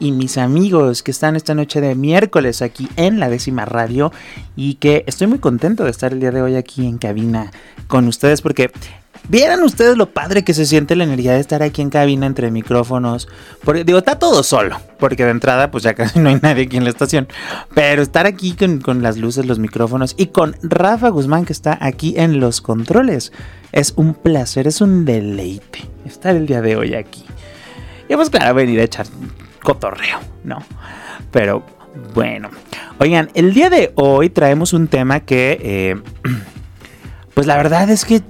y mis amigos que están esta noche de miércoles aquí en la décima radio y que estoy muy contento de estar el día de hoy aquí en cabina con ustedes porque Vieran ustedes lo padre que se siente la energía de estar aquí en cabina entre micrófonos. Porque digo, está todo solo. Porque de entrada, pues ya casi no hay nadie aquí en la estación. Pero estar aquí con, con, las luces, los micrófonos y con Rafa Guzmán que está aquí en los controles. Es un placer, es un deleite estar el día de hoy aquí. Y pues claro, venir a echar cotorreo, ¿no? Pero bueno, oigan, el día de hoy traemos un tema que, eh, pues la verdad es que,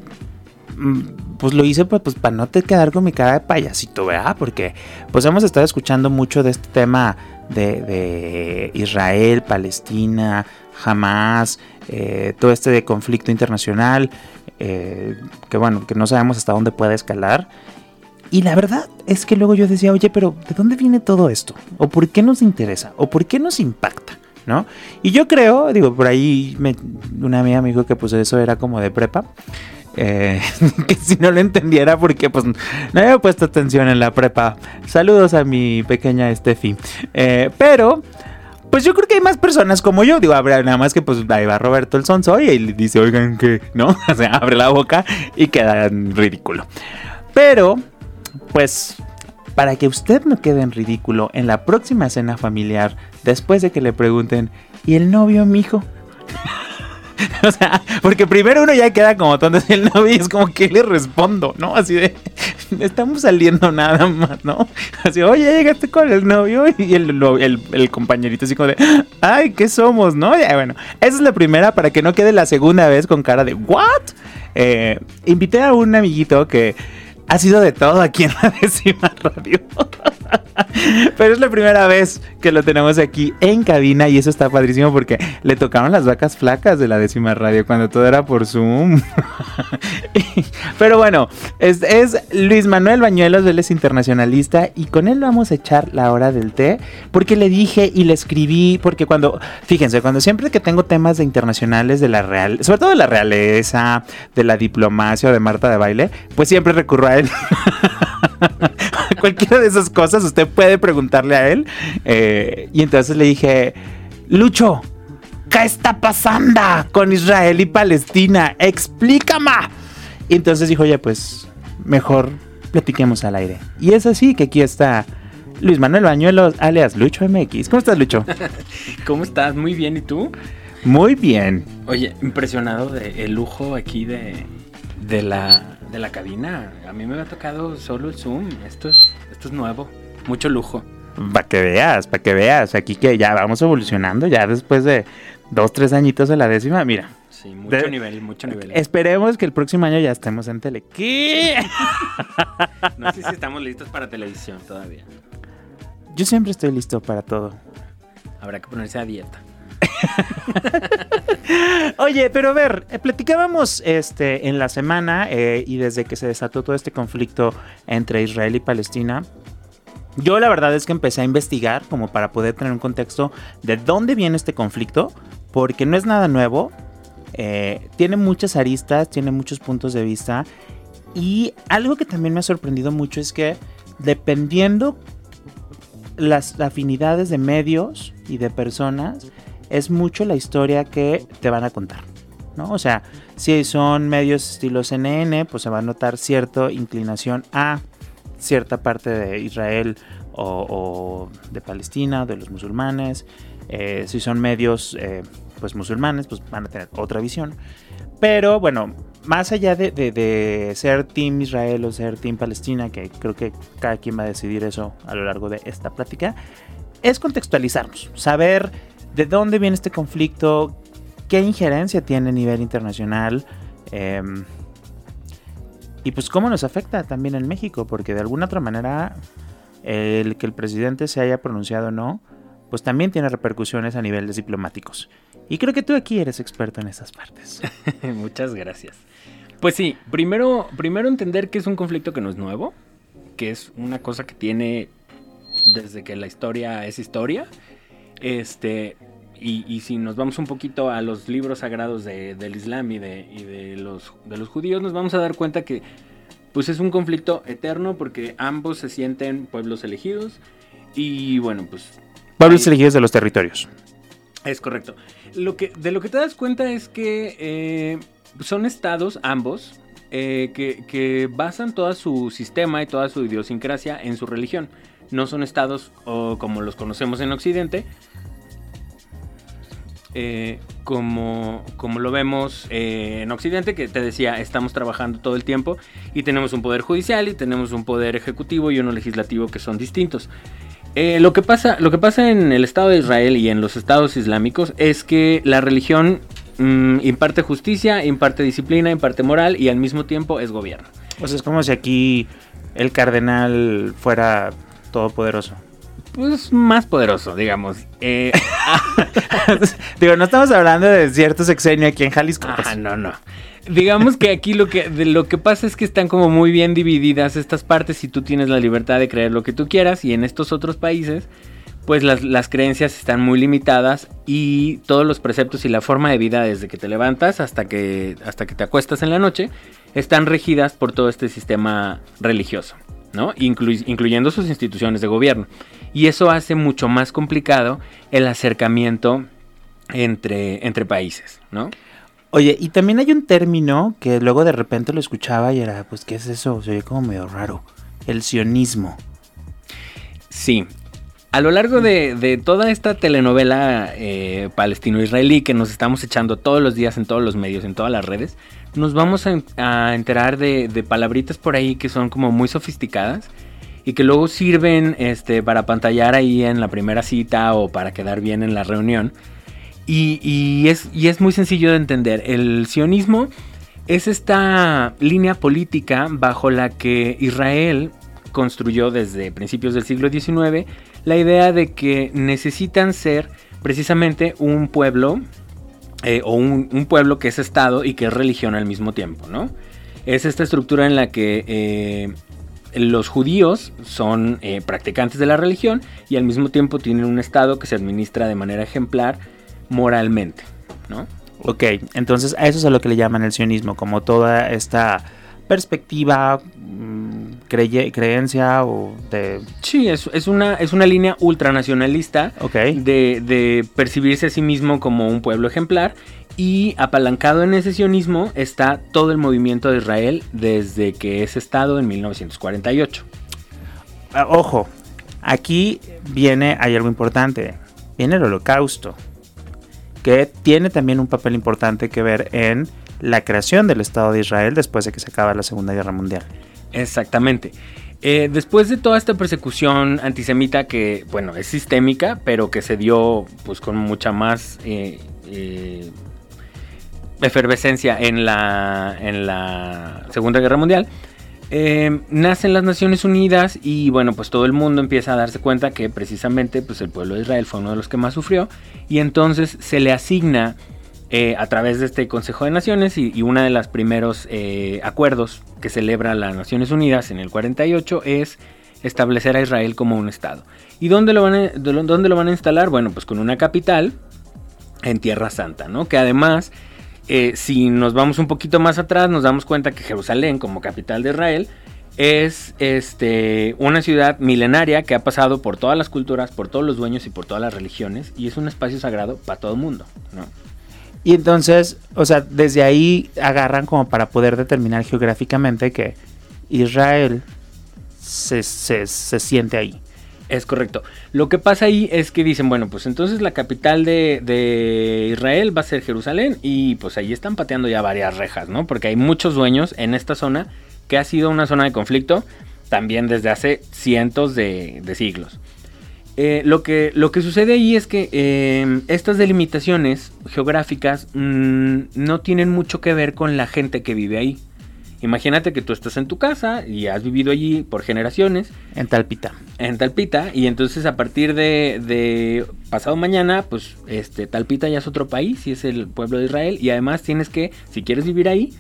mm, pues lo hice pues, pues, para no te quedar con mi cara de payasito, ¿verdad? Porque pues hemos estado escuchando mucho de este tema de, Israel, Palestina, Hamas, eh, todo este de conflicto internacional, eh, que bueno, que no sabemos hasta dónde puede escalar. Y la verdad es que luego yo decía, oye, pero ¿de dónde viene todo esto? ¿O por qué nos interesa? ¿O por qué nos impacta? ¿No? Y yo creo, digo, por ahí una amiga me dijo que pues eso era como de prepa. Eh, que si no lo entendiera porque pues no había puesto atención en la prepa. Saludos a mi pequeña Steffi. Eh, pero... Pues yo creo que hay más personas como yo. Digo, nada más que pues ahí va Roberto el Sonso y le dice, oigan que, ¿no? O sea, abre la boca y queda ridículo. Pero pues para que usted no quede en ridículo en la próxima cena familiar, después de que le pregunten, ¿y el novio, mijo? o sea, porque primero uno ya queda como tonto el novio es como que le respondo, ¿no? Así de, estamos saliendo nada más, ¿no? Así, oye, llegaste con el novio y el, el, compañerito así como de, ay, ¿qué somos, no? Ya, bueno, esa es la primera para que no quede la segunda vez con cara de, ¿what? Eh, invité a un amiguito que ha sido de todo aquí en la décima radio. Pero es la primera vez que lo tenemos aquí en cabina y eso está padrísimo porque le tocaron las vacas flacas de la décima radio cuando todo era por Zoom. Pero bueno, es, Luis Manuel Bañuelos, él es internacionalista y con él vamos a echar la hora del té porque le dije y le escribí, porque cuando, fíjense, cuando siempre que tengo temas de internacionales de la real, sobre todo de la realeza, de la diplomacia o de Marta de baile, pues siempre recurro a él. Cualquiera de esas cosas usted puede preguntarle a él. Eh, y entonces le dije, Lucho, ¿qué está pasando con Israel y Palestina? Explícame. Y entonces dijo, oye, pues mejor platiquemos al aire. Y es así que aquí está Luis Manuel Bañuelos, alias Lucho MX. ¿Cómo estás, Lucho? ¿Cómo estás? Muy bien, ¿y tú? Muy bien. Oye, impresionado de el lujo aquí de, de la de la cabina. A mí me ha tocado solo el Zoom. Esto es, esto es nuevo. Mucho lujo. Para que veas, para que veas. Aquí que ya vamos evolucionando, ya después de dos, tres añitos de la décima, mira. Sí, mucho nivel, mucho nivel. Esperemos que el próximo año ya estemos en tele. ¿Qué? no sé si estamos listos para televisión todavía. Yo siempre estoy listo para todo. Habrá que ponerse a dieta. Oye, pero a ver, eh, platicábamos este, en la semana eh, y desde que se desató todo este conflicto entre Israel y Palestina. Yo la verdad es que empecé a investigar como para poder tener un contexto de dónde viene este conflicto, porque no es nada nuevo, eh, tiene muchas aristas, tiene muchos puntos de vista y algo que también me ha sorprendido mucho es que dependiendo las afinidades de medios y de personas, es mucho la historia que te van a contar. ¿no? O sea, si son medios estilo CNN, pues se va a notar cierta inclinación a cierta parte de Israel o, de Palestina, de los musulmanes. Eh, si son medios eh, pues musulmanes, pues van a tener otra visión. Pero bueno, más allá de, de, ser Team Israel o ser Team Palestina, que creo que cada quien va a decidir eso a lo largo de esta plática, es contextualizarnos, saber de dónde viene este conflicto, qué injerencia tiene a nivel internacional em, y pues cómo nos afecta también en México, porque de alguna otra manera el que el presidente se haya pronunciado o no, pues también tiene repercusiones a niveles diplomáticos. Y creo que tú aquí eres experto en esas partes. Muchas gracias. Pues sí, primero, primero entender que es un conflicto que no es nuevo, que es una cosa que tiene desde que la historia es historia. Este, y, si nos vamos un poquito a los libros sagrados del Islam y, de, los, de los judíos, nos vamos a dar cuenta que pues es un conflicto eterno porque ambos se sienten pueblos elegidos y bueno, pues... Pueblos elegidos de los territorios. Es correcto. Lo que, de lo que te das cuenta es que eh, son estados, ambos, eh, que, basan todo su sistema y toda su idiosincrasia en su religión. No son estados como los conocemos en Occidente, eh, como, como lo vemos eh, en Occidente, que te decía, estamos trabajando todo el tiempo y tenemos un poder judicial y tenemos un poder ejecutivo y uno legislativo que son distintos. Eh, lo, que pasa, lo que pasa en el Estado de Israel y en los estados islámicos es que la religión mm, imparte justicia, imparte disciplina, imparte moral y al mismo tiempo es gobierno. O sea, es como si aquí el cardenal fuera todopoderoso pues más poderoso, digamos. Eh, Digo, no estamos hablando de cierto sexenio aquí en Jalisco. Ah, pues. no, no. Digamos que aquí lo que, lo que pasa es que están como muy bien divididas estas partes y tú tienes la libertad de creer lo que tú quieras y en estos otros países pues las, las, creencias están muy limitadas y todos los preceptos y la forma de vida desde que te levantas hasta que, hasta que te acuestas en la noche están regidas por todo este sistema religioso, ¿no? incluyendo sus instituciones de gobierno y eso hace mucho más complicado el acercamiento entre, entre países, ¿no? Oye, y también hay un término que luego de repente lo escuchaba y era, pues, ¿qué es eso? Se oye como medio raro. El sionismo. Sí. A lo largo de, toda esta telenovela eh, palestino-israelí que nos estamos echando todos los días en todos los medios, en todas las redes, nos vamos a, enterar de, de, palabritas por ahí que son como muy sofisticadas y que luego sirven este, para pantallar ahí en la primera cita o para quedar bien en la reunión. Y, es, y es muy sencillo de entender. El sionismo es esta línea política bajo la que Israel construyó desde principios del siglo XIX la idea de que necesitan ser precisamente un pueblo eh, o un, pueblo que es Estado y que es religión al mismo tiempo, ¿no? Es esta estructura en la que eh, los judíos son eh, practicantes de la religión y al mismo tiempo tienen un Estado que se administra de manera ejemplar moralmente, ¿no? Ok, entonces a eso es a lo que le llaman el sionismo, como toda esta perspectiva, mm, creencia o de... Sí, es, es, una, es una línea ultranacionalista okay. de, de percibirse a sí mismo como un pueblo ejemplar y apalancado en ese sionismo está todo el movimiento de Israel desde que es Estado en 1948. Ah, ojo, aquí viene, hay algo importante, viene el holocausto, que tiene también un papel importante que ver en la creación del Estado de Israel después de que se acaba la Segunda Guerra Mundial. Exactamente. Eh, después de toda esta persecución antisemita que, bueno, es sistémica, pero que se dio pues con mucha más eh, eh, efervescencia en la, en la Segunda Guerra Mundial, eh, nacen las Naciones Unidas y bueno, pues todo el mundo empieza a darse cuenta que precisamente pues el pueblo de Israel fue uno de los que más sufrió y entonces se le asigna eh, a través de este Consejo de Naciones y, uno de los primeros eh, acuerdos que celebra las Naciones Unidas en el 48 es establecer a Israel como un Estado. ¿Y dónde lo van a, dónde lo van a instalar? Bueno, pues con una capital en Tierra Santa, ¿no? Que además eh, si nos vamos un poquito más atrás, nos damos cuenta que Jerusalén, como capital de Israel, es este, una ciudad milenaria que ha pasado por todas las culturas, por todos los dueños y por todas las religiones, y es un espacio sagrado para todo el mundo, ¿no? Y entonces, o sea, desde ahí agarran como para poder determinar geográficamente que Israel se, se siente ahí. Es correcto. Lo que pasa ahí es que dicen, bueno, pues entonces la capital de, Israel va a ser Jerusalén y pues ahí están pateando ya varias rejas, ¿no? Porque hay muchos dueños en esta zona que ha sido una zona de conflicto también desde hace cientos de, siglos. Eh, lo, que, lo que sucede ahí es que eh, estas delimitaciones geográficas mm, no tienen mucho que ver con la gente que vive ahí. Imagínate que tú estás en tu casa y has vivido allí por generaciones. En Talpita. En Talpita, y entonces a partir de, de, pasado mañana, pues este Talpita ya es otro país y es el pueblo de Israel. Y además tienes que, si quieres vivir ahí,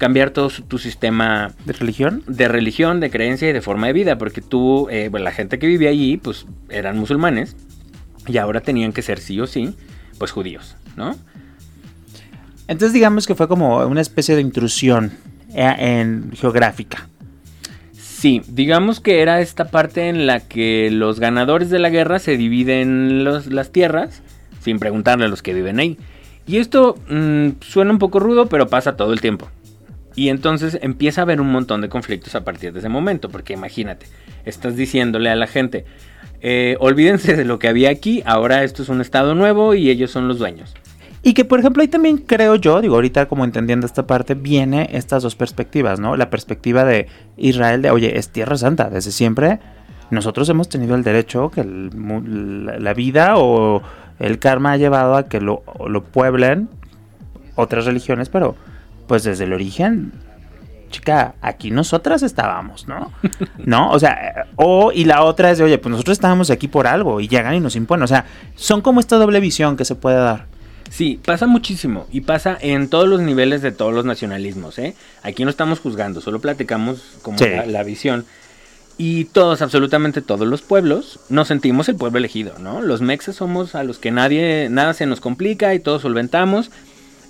cambiar todo tu sistema de religión, de religión, de creencia y de forma de vida, porque tú, eh, bueno, la gente que vivía allí, pues eran musulmanes y ahora tenían que ser sí o sí, pues judíos, ¿no? Entonces digamos que fue como una especie de intrusión eh, en geográfica. Sí, digamos que era esta parte en la que los ganadores de la guerra se dividen las tierras sin preguntarle a los que viven ahí. Y esto mm, suena un poco rudo, pero pasa todo el tiempo. Y entonces empieza a haber un montón de conflictos a partir de ese momento, porque imagínate, estás diciéndole a la gente, eh, olvídense de lo que había aquí, ahora esto es un estado nuevo y ellos son los dueños. Y que, por ejemplo, ahí también creo yo, digo, ahorita como entendiendo esta parte, viene estas dos perspectivas, ¿no? La perspectiva de Israel de, oye, es Tierra Santa, desde siempre nosotros hemos tenido el derecho que la vida o el karma ha llevado a que lo, lo pueblen otras religiones, pero pues desde el origen chica, aquí nosotras estábamos, ¿no? ¿No? O sea, o y la otra es de, oye, pues nosotros estábamos aquí por algo y llegan y nos imponen. O sea, son como esta doble visión que se puede dar. Sí, pasa muchísimo y pasa en todos los niveles de todos los nacionalismos. ¿eh? Aquí no estamos juzgando, solo platicamos como la, visión. Y todos, absolutamente todos los pueblos, nos sentimos el pueblo elegido, ¿no? Los mexas somos a los que nadie, nada se nos complica y todos solventamos.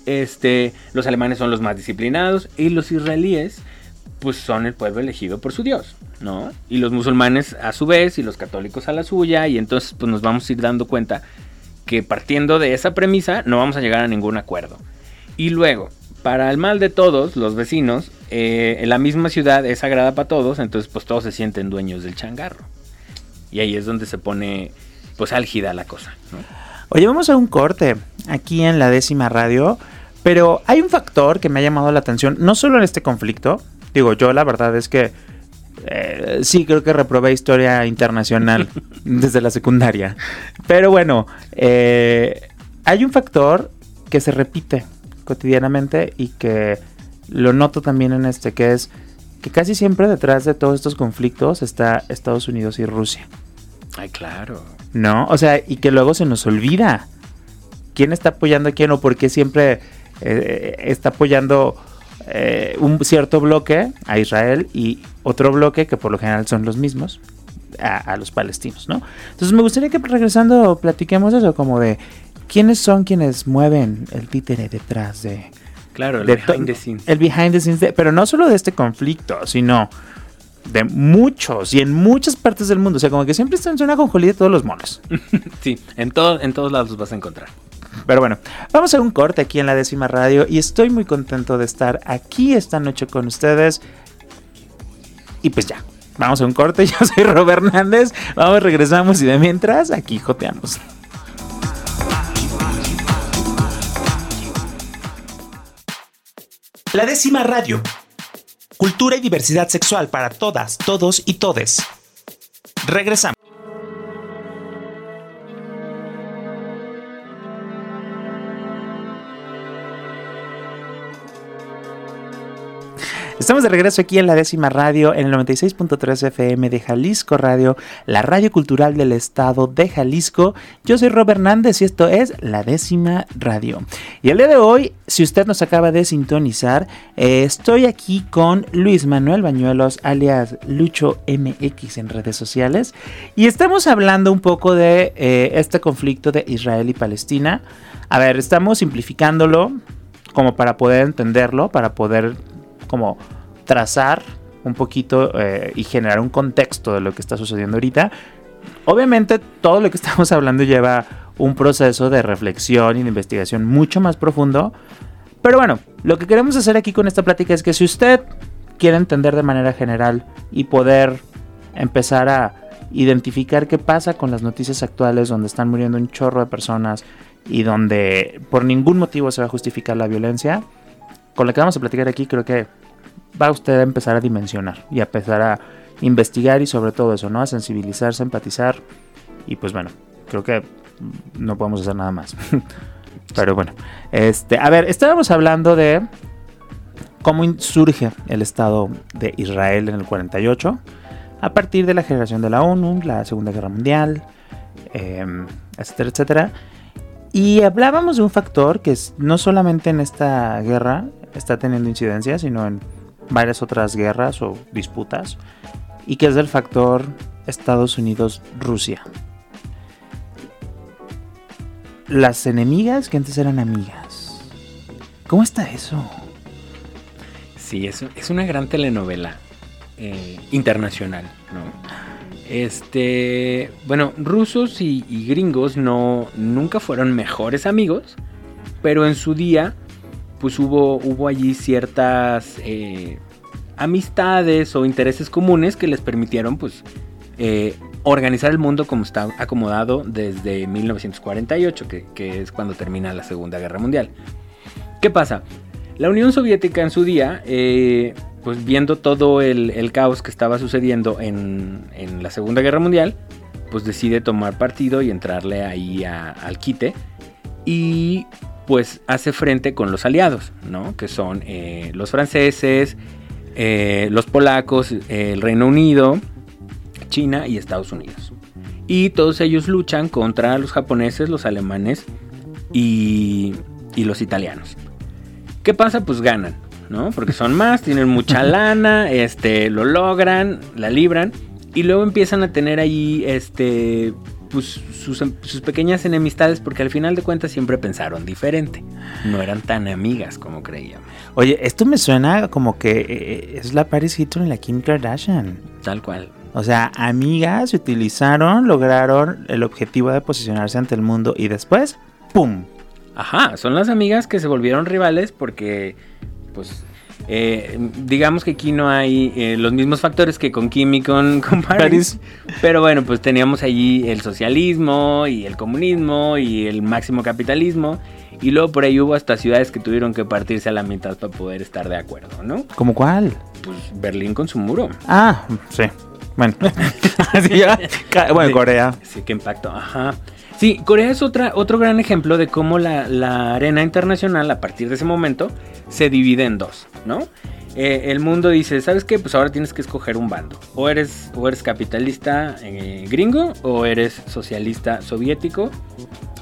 Este, los alemanes son los más disciplinados y los israelíes, pues son el pueblo elegido por su Dios, ¿no? Y los musulmanes a su vez y los católicos a la suya y entonces pues nos vamos a ir dando cuenta que partiendo de esa premisa no vamos a llegar a ningún acuerdo. Y luego, para el mal de todos, los vecinos, eh, la misma ciudad es sagrada para todos, entonces pues todos se sienten dueños del changarro. Y ahí es donde se pone pues álgida la cosa. Oye, vamos a un corte aquí en la décima radio, pero hay un factor que me ha llamado la atención, no solo en este conflicto, digo yo la verdad es que eh, sí, creo que reprobé historia internacional desde la secundaria. Pero bueno, eh, hay un factor que se repite cotidianamente y que lo noto también en este, que es que casi siempre detrás de todos estos conflictos está Estados Unidos y Rusia. Ay, claro. ¿No? O sea, y que luego se nos olvida quién está apoyando a quién o por qué siempre eh, está apoyando eh, un cierto bloque a Israel y otro bloque que por lo general son los mismos a, los palestinos, ¿no? Entonces me gustaría que regresando platiquemos eso, como de quiénes son quienes mueven el títere detrás de... Claro, el behind the scenes. El behind the scenes, pero no solo de este conflicto, sino de muchos y en muchas partes del mundo. O sea, como que siempre están en una conjolía de todos los monos. sí, en, todo, en todos lados los vas a encontrar. Pero bueno, vamos a un corte aquí en la décima radio y estoy muy contento de estar aquí esta noche con ustedes. Y pues ya, vamos a un corte. Yo soy Robert Hernández. Vamos, regresamos y de mientras aquí joteamos. La décima radio. Cultura y diversidad sexual para todas, todos y todes. Regresamos. Estamos de regreso aquí en la décima radio, en el 96.3 FM de Jalisco Radio, la radio cultural del estado de Jalisco. Yo soy Rob Hernández y esto es la décima radio. Y el día de hoy, si usted nos acaba de sintonizar, eh, estoy aquí con Luis Manuel Bañuelos, alias Lucho MX en redes sociales. Y estamos hablando un poco de eh, este conflicto de Israel y Palestina. A ver, estamos simplificándolo como para poder entenderlo, para poder como trazar un poquito eh, y generar un contexto de lo que está sucediendo ahorita. Obviamente todo lo que estamos hablando lleva un proceso de reflexión y de investigación mucho más profundo. Pero bueno, lo que queremos hacer aquí con esta plática es que si usted quiere entender de manera general y poder empezar a identificar qué pasa con las noticias actuales donde están muriendo un chorro de personas y donde por ningún motivo se va a justificar la violencia, con lo que vamos a platicar aquí creo que va usted a empezar a dimensionar y a empezar a investigar y sobre todo eso, ¿no? A sensibilizarse, a empatizar y pues bueno, creo que no podemos hacer nada más. Pero bueno, este, a ver, estábamos hablando de cómo surge el Estado de Israel en el 48, a partir de la generación de la ONU, la Segunda Guerra Mundial, em, etcétera, etcétera. Y hablábamos de un factor que es, no solamente en esta guerra está teniendo incidencia, sino en varias otras guerras o disputas, y que es el factor Estados Unidos-Rusia. Las enemigas que antes eran amigas. ¿Cómo está eso? Sí, es, es una gran telenovela eh, internacional, ¿no? Este, bueno, rusos y, gringos no nunca fueron mejores amigos, pero en su día, pues hubo, hubo allí ciertas eh, amistades o intereses comunes que les permitieron, pues, eh, organizar el mundo como está acomodado desde 1948, que, es cuando termina la Segunda Guerra Mundial. ¿Qué pasa? La Unión Soviética en su día, eh, pues viendo todo el, caos que estaba sucediendo en, la Segunda Guerra Mundial, pues decide tomar partido y entrarle ahí al quite. Y pues hace frente con los aliados, ¿no? Que son eh, los franceses, eh, los polacos, el Reino Unido, China y Estados Unidos. Y todos ellos luchan contra los japoneses, los alemanes y los italianos. ¿Qué pasa? Pues ganan, ¿no? Porque son más, tienen mucha lana, este, lo logran, la libran y luego empiezan a tener ahí, este, pues sus, sus, pequeñas enemistades porque al final de cuentas siempre pensaron diferente. No eran tan amigas como creíamos. Oye, esto me suena como que eh, eh, es la Paris Hilton y la Kim Kardashian. Tal cual. O sea, amigas se utilizaron, lograron el objetivo de posicionarse ante el mundo y después, ¡pum! Ajá, son las amigas que se volvieron rivales porque, pues, eh, digamos que aquí no hay eh, los mismos factores que con Kim y con, con Paris, Pero bueno, pues teníamos allí el socialismo y el comunismo y el máximo capitalismo. Y luego por ahí hubo hasta ciudades que tuvieron que partirse a la mitad para poder estar de acuerdo, ¿no? ¿Cómo cuál? Pues Berlín con su muro. Ah, sí. Bueno, bueno, Corea. Sí, qué impacto. Ajá. Sí, Corea es otro gran ejemplo de cómo la, arena internacional a partir de ese momento se divide en dos, ¿no? Eh, el mundo dice, ¿sabes qué? Pues ahora tienes que escoger un bando. O eres, o eres capitalista eh, gringo o eres socialista soviético.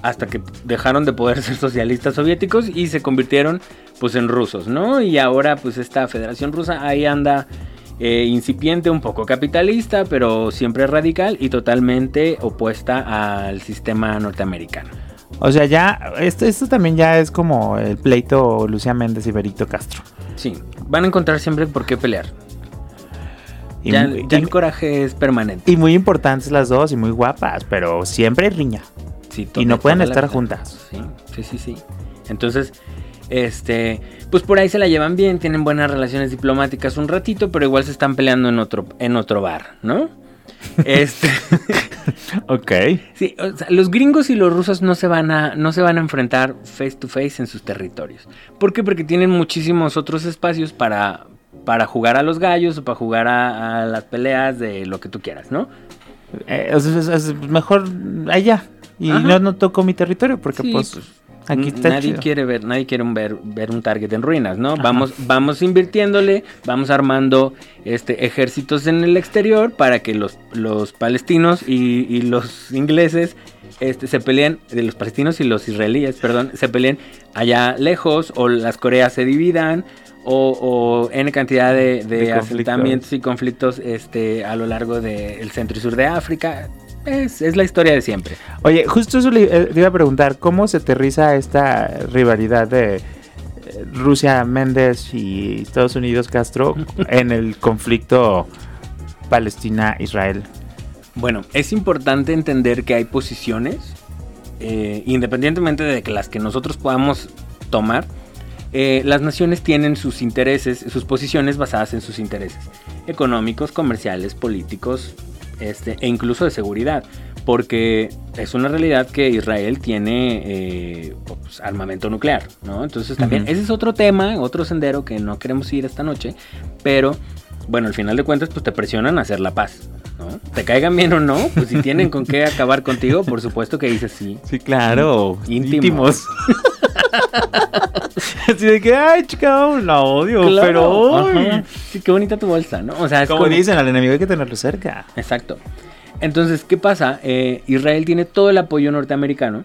Hasta que dejaron de poder ser socialistas soviéticos y se convirtieron pues en rusos, ¿no? Y ahora pues esta federación rusa ahí anda eh, incipiente, un poco capitalista, pero siempre radical y totalmente opuesta al sistema norteamericano. O sea, ya, esto, esto también ya es como el pleito Lucía Méndez y Berito Castro. Sí, van a encontrar siempre por qué pelear. Y ya, el coraje es permanente. Y muy importantes las dos y muy guapas, pero siempre riña. Sí, y no pueden estar juntas. Sí, sí, sí, sí. Entonces, este, pues por ahí se la llevan bien, tienen buenas relaciones diplomáticas un ratito, pero igual se están peleando en otro, en otro bar, ¿no? Este. ok. Sí, los gringos y los rusos no se van a, no se van a enfrentar face to face en sus territorios. ¿Por qué? Porque tienen muchísimos otros espacios para, para jugar a los gallos o para jugar a, las peleas de lo que tú quieras, ¿no? Eh, es, mejor allá. Y no, no toco mi territorio porque pues, pues nadie quiere ver, nadie quiere ver, ver un target en ruinas, ¿no? Vamos, vamos invirtiéndole, vamos armando este ejércitos en el exterior para que los, los palestinos y, los ingleses este, se peleen, de los palestinos y los israelíes, perdón, se peleen allá lejos, o las Coreas se dividan, o, o N cantidad de, de, asentamientos y conflictos este, a lo largo del centro y sur de África es, la historia de siempre. Oye, justo eso le, eh, iba a preguntar, ¿cómo se aterriza esta rivalidad de eh, Rusia Méndez y Estados Unidos Castro en el conflicto Palestina-Israel? Bueno, es importante entender que hay posiciones, eh, independientemente de que las que nosotros podamos tomar, las naciones tienen sus intereses, sus posiciones basadas en sus intereses económicos, comerciales, políticos, este, e incluso de seguridad, porque es una realidad que Israel tiene eh, pues, armamento nuclear, ¿no? Entonces también ese es otro tema, otro sendero que no queremos ir esta noche, pero bueno, al final de cuentas pues te presionan a hacer la paz, ¿no? Te caigan bien o no, pues si tienen con qué acabar contigo, por supuesto que dices sí. Sí, claro. Íntimos. Así de que, ay, chica, la odio, Claro, pero... ajá. Sí, qué bonita tu bolsa, ¿no? O sea, es Como como- dicen, al enemigo hay que tenerlo cerca. Exacto. Entonces, ¿qué pasa? Eh, Israel tiene todo el apoyo norteamericano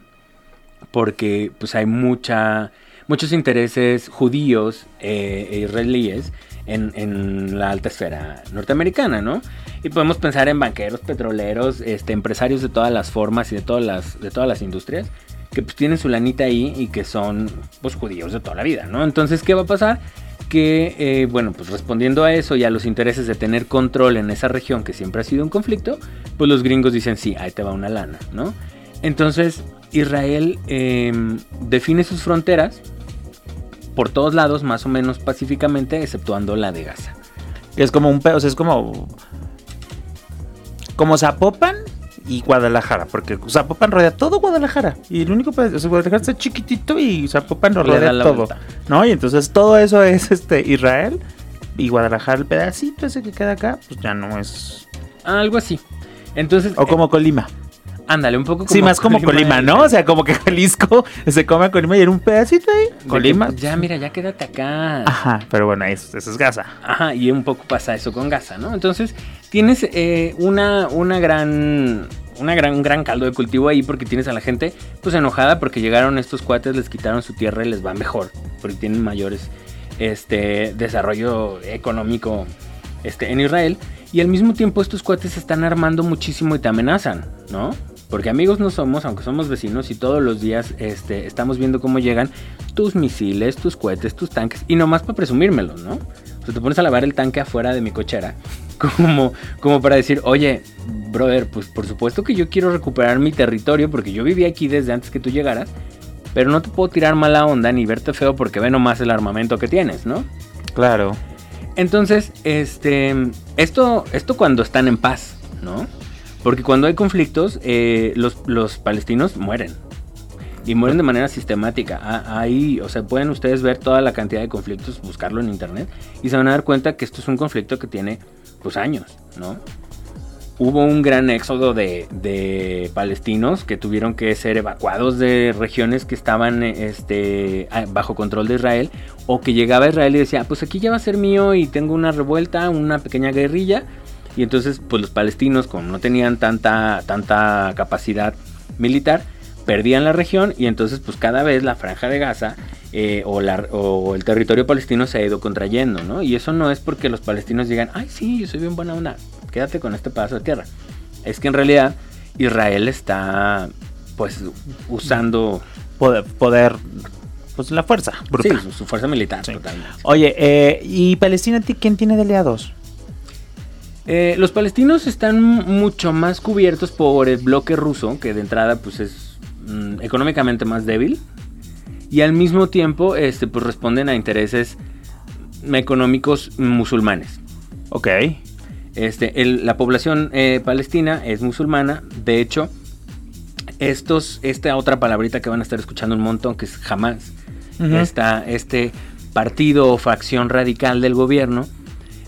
porque pues hay mucha, muchos intereses judíos eh, e israelíes en, en la alta esfera norteamericana, ¿no? Y podemos pensar en banqueros, petroleros, este, empresarios de todas las formas y de todas las, de todas las industrias que pues tienen su lanita ahí y que son pues judíos de toda la vida, ¿no? Entonces, ¿qué va a pasar? que, eh, bueno, pues respondiendo a eso y a los intereses de tener control en esa región que siempre ha sido un conflicto, pues los gringos dicen, sí, ahí te va una lana, ¿no? Entonces, Israel eh, define sus fronteras por todos lados, más o menos pacíficamente, exceptuando la de Gaza. Es como un pedo, o sea, es como... Como Zapopan y Guadalajara, porque Zapopan rodea todo Guadalajara. Y el único pedo, o sea, Guadalajara está chiquitito y Zapopan lo rodea todo. vuelta. ¿No? Y entonces todo eso es este Israel y Guadalajara, el pedacito ese que queda acá, pues ya no es... Algo así. Entonces, O como Colima. Eh, ándale, un poco como sí, más como Colima, ¿no? O sea, como que Jalisco se come a Colima y era un pedacito ahí. que, Colima. ya, mira, ya quédate acá. Ajá, pero bueno, eso, eso es Gaza. Ajá, y un poco pasa eso con Gaza, ¿no? Entonces, tienes eh, una, una gran. Una gran, un gran caldo de cultivo ahí porque tienes a la gente pues enojada porque llegaron estos cuates, les quitaron su tierra y les va mejor porque tienen mayores este, desarrollo económico este, en Israel y al mismo tiempo estos cuates se están armando muchísimo y te amenazan, ¿no? Porque amigos no somos, aunque somos vecinos y todos los días este, estamos viendo cómo llegan tus misiles, tus cohetes, tus tanques y nomás para presumírmelos, ¿no? O sea, te pones a lavar el tanque afuera de mi cochera como, como para decir, oye, brother, pues por supuesto que yo quiero recuperar mi territorio porque yo viví aquí desde antes que tú llegaras, pero no te puedo tirar mala onda ni verte feo porque ve nomás el armamento que tienes, ¿no? Claro. Entonces, este, esto, esto cuando están en paz, ¿no? Porque cuando hay conflictos, eh, los, los palestinos mueren. Y mueren de manera sistemática. Ah, Ahí, o sea, pueden ustedes ver toda la cantidad de conflictos, buscarlo en internet, y se van a dar cuenta que esto es un conflicto que tiene, pues, años, ¿no? Hubo un gran éxodo de, de palestinos que tuvieron que ser evacuados de regiones que estaban este, bajo control de Israel, o que llegaba a Israel y decía, "Ah, pues aquí ya va a ser mío y tengo una revuelta, una pequeña guerrilla, y entonces, pues los palestinos, como no tenían tanta, tanta capacidad militar, perdían la región y entonces, pues cada vez la franja de Gaza eh, o, la- o el territorio palestino se ha ido contrayendo, ¿no? Y eso no es porque los palestinos digan, ay, sí, yo soy bien buena onda, quédate con este pedazo de tierra. Es que en realidad Israel está, pues, usando Poder, poder pues la fuerza sí, brutal. su, su fuerza militar Sí. totalmente. Oye, eh, ¿y Palestina ti- quién tiene de aliados? Eh, los palestinos están mucho más cubiertos por el bloque ruso, que de entrada pues es mm, económicamente más débil. Y al mismo tiempo este, pues, responden a intereses económicos musulmanes. Ok. Este, el- la población eh, palestina es musulmana. De hecho, estos, esta otra palabrita que van a estar escuchando un montón, que es Hamas, Ujú. esta- este partido o facción radical del gobierno,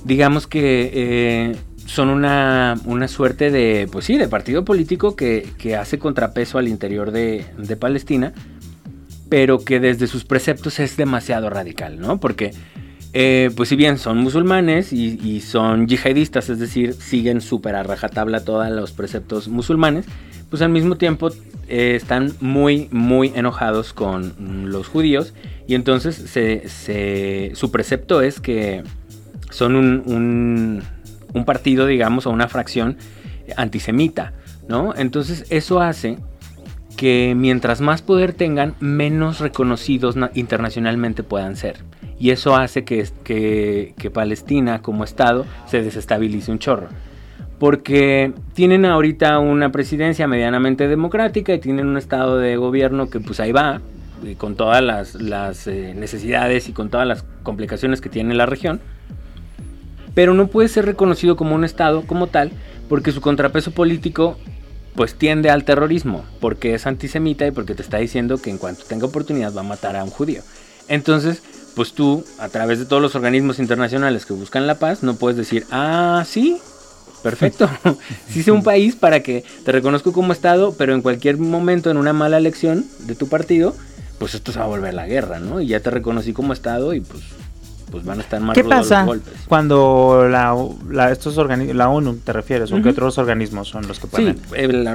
digamos que eh, son una, una suerte de, pues sí, de partido político que, que hace contrapeso al interior de, de Palestina, pero que desde sus preceptos es demasiado radical, ¿no? Porque, eh, pues si bien son musulmanes y, son yihadistas, es decir, siguen súper a rajatabla todos los preceptos musulmanes, pues al mismo tiempo eh, están muy, muy enojados con los judíos y entonces se, su precepto es que son un- un partido, digamos, o una fracción antisemita, ¿no? Entonces eso hace que mientras más poder tengan, menos reconocidos na- internacionalmente puedan ser. Y eso hace que, que, Palestina como Estado se desestabilice un chorro. Porque tienen ahorita una presidencia medianamente democrática y tienen un estado de gobierno que pues ahí va, y con todas las, las, eh, necesidades y con todas las complicaciones que tiene la región. Pero no puede ser reconocido como un estado como tal porque su contrapeso político pues tiende al terrorismo, porque es antisemita y porque te está diciendo que en cuanto tenga oportunidad va a matar a un judío. Entonces, pues tú, a través de todos los organismos internacionales que buscan la paz, no puedes decir, ah, sí, perfecto. sí sé un país para que te reconozco como Estado, pero en cualquier momento, en una mala elección de tu partido, pues esto se va a volver la guerra, ¿no? Y ya te reconocí como Estado y pues pues van a estar más ¿Qué pasa los golpes. cuando la, la, estos la ONU te refieres o qué otros organismos son los que pueden? Sí, eh, la,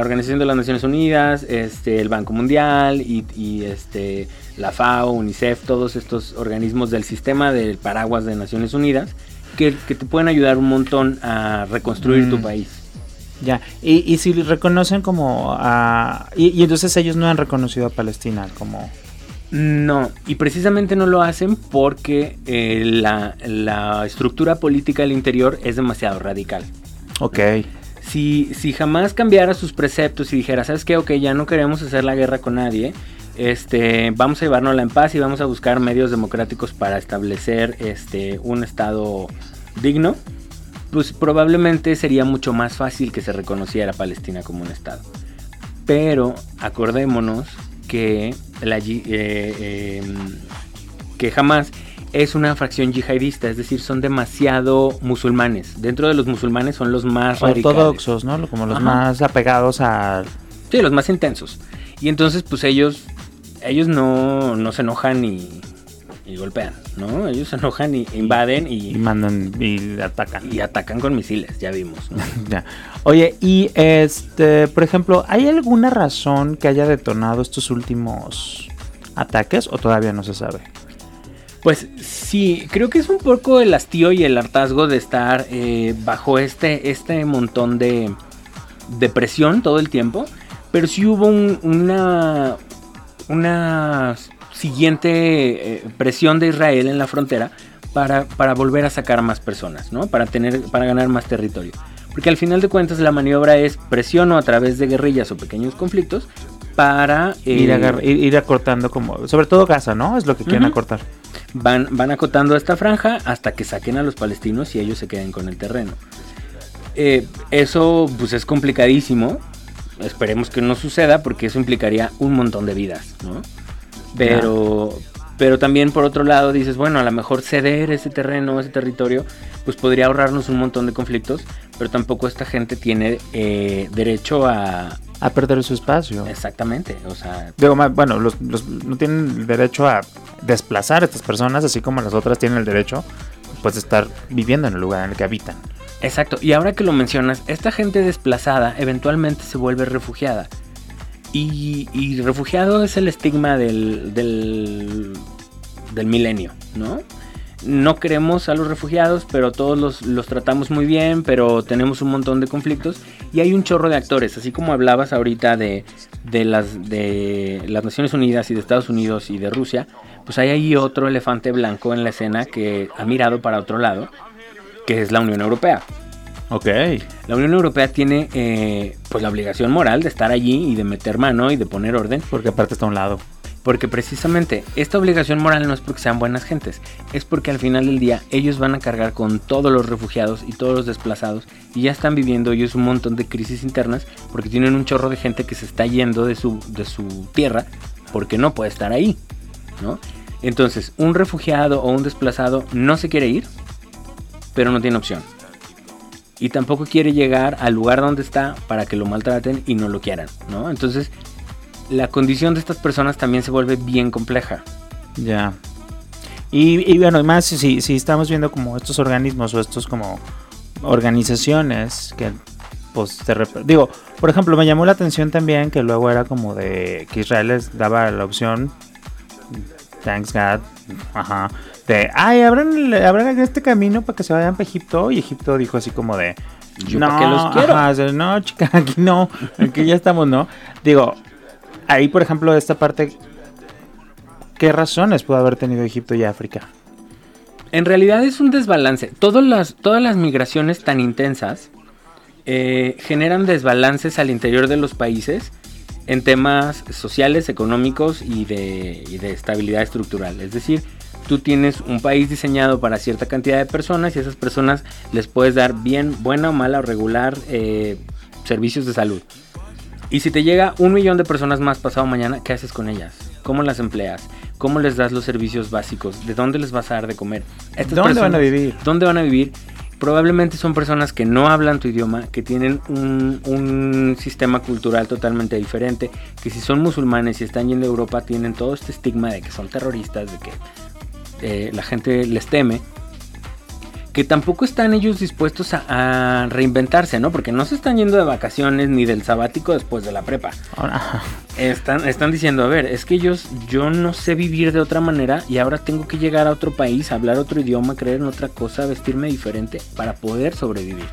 Organización de las Naciones Unidas, este, el Banco Mundial y, este, la FAO, UNICEF, todos estos organismos del sistema del paraguas de Naciones Unidas que, te pueden ayudar un montón a reconstruir tu mm. país. Ya, y, y si reconocen como a... y entonces ellos no han reconocido a Palestina como... No, y precisamente no lo hacen porque eh, la, estructura política del interior es demasiado radical. Ok. Si, si jamás cambiara sus preceptos y dijera, ¿sabes qué? Ok, ya no queremos hacer la guerra con nadie, este, vamos a llevárnosla en paz y vamos a buscar medios democráticos para establecer este, un estado digno, pues probablemente sería mucho más fácil que se reconociera a Palestina como un estado. Pero acordémonos que, la, eh, em, que jamás es una fracción yihadista, es decir, son demasiado musulmanes. Dentro de los musulmanes son los más ortodoxos, ¿no? Como los más apegados a... Sí, los más intensos. Y entonces, pues ellos, ellos no, no se enojan y, y golpean, ¿no? Ellos se enojan y invaden y, y mandan y atacan. Y atacan con misiles, ya vimos. ya. Oye, y este, por ejemplo, ¿hay alguna razón que haya detonado estos últimos ataques o todavía no se sabe? Pues sí, creo que es un poco el hastío y el hartazgo de estar eh, bajo este, este montón de, de presión todo el tiempo. Pero sí hubo una, una siguiente eh, presión de Israel en la frontera para, para, volver a sacar más personas, ¿no? Para, tener, para ganar más territorio. Porque al final de cuentas la maniobra es presiono a través de guerrillas o pequeños conflictos para... Eh, ir, acortando como... Sobre todo Gaza, ¿no? Es lo que quieren acortar. Van, van acotando esta franja hasta que saquen a los palestinos y ellos se queden con el terreno. Eh, eso pues es complicadísimo. Esperemos que no suceda porque eso implicaría un montón de vidas, ¿no? Pero, pero también por otro lado dices, bueno, a lo mejor ceder ese terreno, ese territorio, pues podría ahorrarnos un montón de conflictos, pero tampoco esta gente tiene eh, derecho a... A perder su espacio. Exactamente, o sea... Digo, bueno, los, no tienen el derecho a desplazar a estas personas, así como las otras tienen el derecho, pues, de estar viviendo en el lugar en el que habitan. Exacto, y ahora que lo mencionas, esta gente desplazada eventualmente se vuelve refugiada. Y, refugiado es el estigma del, del, milenio, ¿no? No queremos a los refugiados, pero todos los, tratamos muy bien, pero tenemos un montón de conflictos y hay un chorro de actores, así como hablabas ahorita de, las, de las Naciones Unidas y de Estados Unidos y de Rusia, pues hay ahí otro elefante blanco en la escena que ha mirado para otro lado, que es la Unión Europea. Ok. La Unión Europea tiene eh, pues la obligación moral de estar allí y de meter mano y de poner orden. Porque aparte está a un lado. Porque precisamente esta obligación moral no es porque sean buenas gentes, es porque al final del día ellos van a cargar con todos los refugiados y todos los desplazados y ya están viviendo ellos un montón de crisis internas porque tienen un chorro de gente que se está yendo de su, de su tierra porque no puede estar ahí, ¿no? Entonces, un refugiado o un desplazado no se quiere ir, pero no tiene opción y tampoco quiere llegar al lugar donde está para que lo maltraten y no lo quieran, ¿no? Entonces, la condición de estas personas también se vuelve bien compleja. Ya. Y, bueno, además, si, si estamos viendo como estos organismos o estos como organizaciones que pues te digo, por ejemplo, me llamó la atención también que luego era como de que Israel les daba la opción thanks God, ajá, de, ay, abran, abran este camino para que se vayan para Egipto. Y Egipto dijo así como de, Yo no, que los quiero. no, chica, aquí no, aquí ya estamos, ¿no? Digo, ahí, por ejemplo, esta parte, ¿qué razones pudo haber tenido Egipto y África? En realidad es un desbalance. Todas las, todas las migraciones tan intensas eh, generan desbalances al interior de los países en temas sociales, económicos y de, y de estabilidad estructural. Es decir, tú tienes un país diseñado para cierta cantidad de personas y a esas personas les puedes dar bien, buena o mala o regular eh, servicios de salud. Y si te llega un millón de personas más pasado mañana, ¿qué haces con ellas? ¿Cómo las empleas? ¿Cómo les das los servicios básicos? ¿De dónde les vas a dar de comer? ¿Dónde van a vivir? ¿Dónde van a vivir? probablemente son personas que no hablan tu idioma, que tienen un, un, sistema cultural totalmente diferente, que si son musulmanes y están yendo a Europa tienen todo este estigma de que son terroristas, de que eh, la gente les teme que tampoco están ellos dispuestos a, reinventarse, ¿no? Porque no se están yendo de vacaciones ni del sabático después de la prepa. Están, están diciendo, a ver, es que ellos, yo no sé vivir de otra manera y ahora tengo que llegar a otro país, hablar otro idioma, creer en otra cosa, vestirme diferente para poder sobrevivir.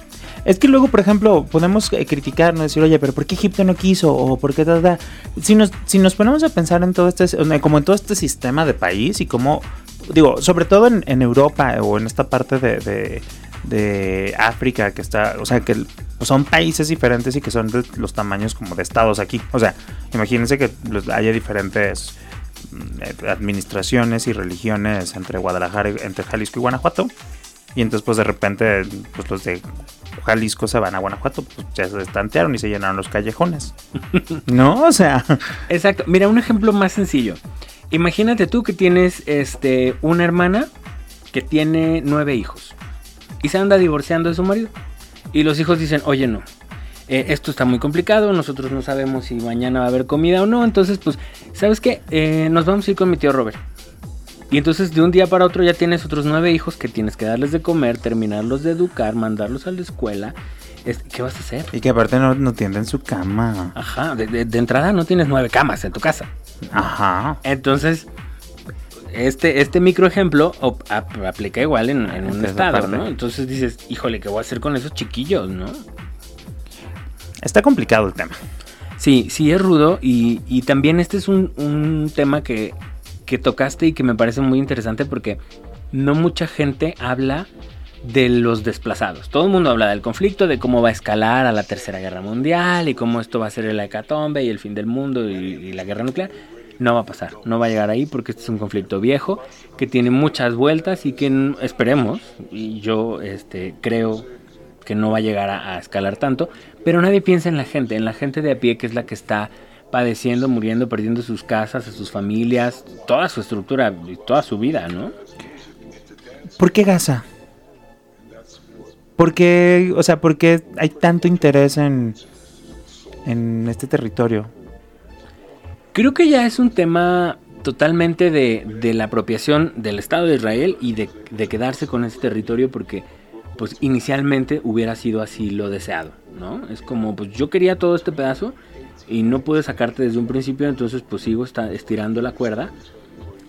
Es que luego, por ejemplo, podemos eh, criticar, no decir, oye, pero ¿por qué Egipto no quiso? O ¿por qué tal, Si nos, si nos ponemos a pensar en todo este, como en todo este sistema de país y cómo digo, sobre todo en, Europa o en esta parte de, de, África que está, o sea, que pues, son países diferentes y que son de los tamaños como de estados aquí. O sea, imagínense que haya diferentes mm, administraciones y religiones entre Guadalajara, entre Jalisco y Guanajuato. Y entonces pues de repente pues los de Jalisco se van a Guanajuato, pues ya se estantearon y se llenaron los callejones. no, o sea. Exacto. Mira, un ejemplo más sencillo. Imagínate tú que tienes este, una hermana que tiene nueve hijos y se anda divorciando de su marido. Y los hijos dicen, oye no, eh, esto está muy complicado, nosotros no sabemos si mañana va a haber comida o no, entonces pues, ¿sabes qué? Eh, nos vamos a ir con mi tío Robert. Y entonces de un día para otro ya tienes otros nueve hijos que tienes que darles de comer, terminarlos de educar, mandarlos a la escuela. ¿Qué vas a hacer? Y que aparte no, no tienden su cama. Ajá, de entrada no tienes nueve camas en tu casa. Ajá. Entonces, este, este micro ejemplo aplica igual en, un estado, ¿no? Entonces dices, híjole, ¿qué voy a hacer con esos chiquillos, no? Está complicado el tema. Sí, sí es rudo y, también este es un, tema que, que, tocaste y que me parece muy interesante porque no mucha gente habla de los desplazados. Todo el mundo habla del conflicto, de cómo va a escalar a la Tercera Guerra Mundial y cómo esto va a ser el hecatombe y el fin del mundo y, la guerra nuclear. No va a pasar, no va a llegar ahí porque este es un conflicto viejo que tiene muchas vueltas y que esperemos, y yo este, creo que no va a llegar a, escalar tanto, pero nadie piensa en la gente, en la gente de a pie que es la que está padeciendo, muriendo, perdiendo sus casas, sus familias, toda su estructura toda su vida, ¿no? ¿Por qué Gaza? ¿Por qué, o sea, por qué hay tanto interés en, en este territorio? Creo que ya es un tema totalmente de, de la apropiación del Estado de Israel y de, de, quedarse con ese territorio porque pues inicialmente hubiera sido así lo deseado, ¿no? Es como pues yo quería todo este pedazo y no pude sacarte desde un principio, entonces pues sigo estirando la cuerda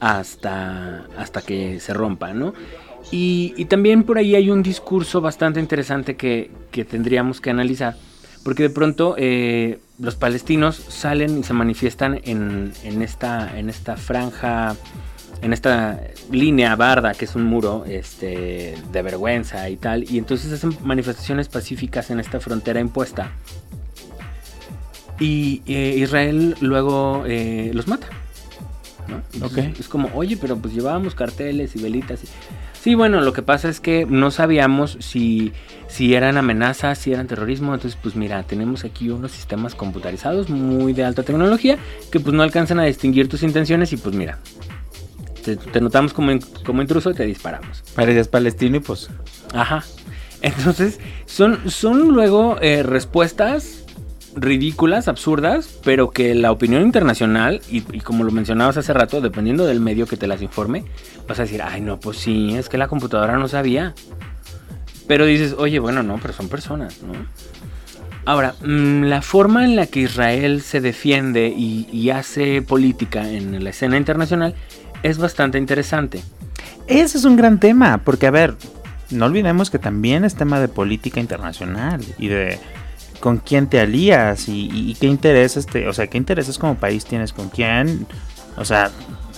hasta, hasta que se rompa, ¿no? Y, también por ahí hay un discurso bastante interesante que, tendríamos que analizar, porque de pronto eh, los palestinos salen y se manifiestan en, esta, en esta franja, en esta línea barda, que es un muro este, de vergüenza y tal, y entonces hacen manifestaciones pacíficas en esta frontera impuesta. Y eh, Israel luego eh, los mata. Es como, oye, pero pues llevábamos carteles y velitas. Y... Sí, bueno, lo que pasa es que no sabíamos si, si eran amenazas, si eran terrorismo. Entonces, pues mira, tenemos aquí unos sistemas computarizados muy de alta tecnología que pues no alcanzan a distinguir tus intenciones y pues mira, te, notamos como, como intruso y te disparamos. Pareces palestino y pues... Ajá. Entonces, son, son luego eh, respuestas ridículas, absurdas, pero que la opinión internacional, y, como lo mencionabas hace rato, dependiendo del medio que te las informe, vas a decir, ay no, pues sí, es que la computadora no sabía. Pero dices, oye, bueno, no, pero son personas, ¿no? Ahora, mm, la forma en la que Israel se defiende y, hace política en la escena internacional es bastante interesante. Ese es un gran tema, porque a ver, no olvidemos que también es tema de política internacional y de con quién te alías y, qué intereses te, o sea, qué intereses como país tienes con quién. O sea,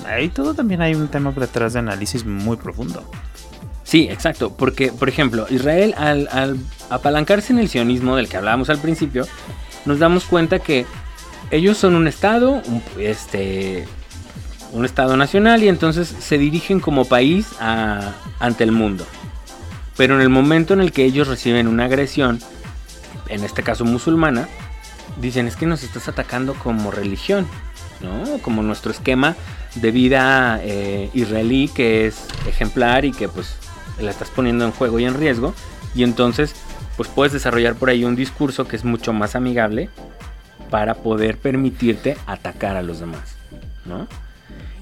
ahí todo también hay un tema detrás de análisis muy profundo. Sí, exacto, porque por ejemplo, Israel al, apalancarse en el sionismo del que hablábamos al principio, nos damos cuenta que ellos son un estado, un, este, un estado nacional y entonces se dirigen como país ante el mundo. Pero en el momento en el que ellos reciben una agresión, en este caso musulmana, dicen es que nos estás atacando como religión, ¿no? Como nuestro esquema de vida eh, israelí que es ejemplar y que pues la estás poniendo en juego y en riesgo. Y entonces, pues puedes desarrollar por ahí un discurso que es mucho más amigable para poder permitirte atacar a los demás, ¿no?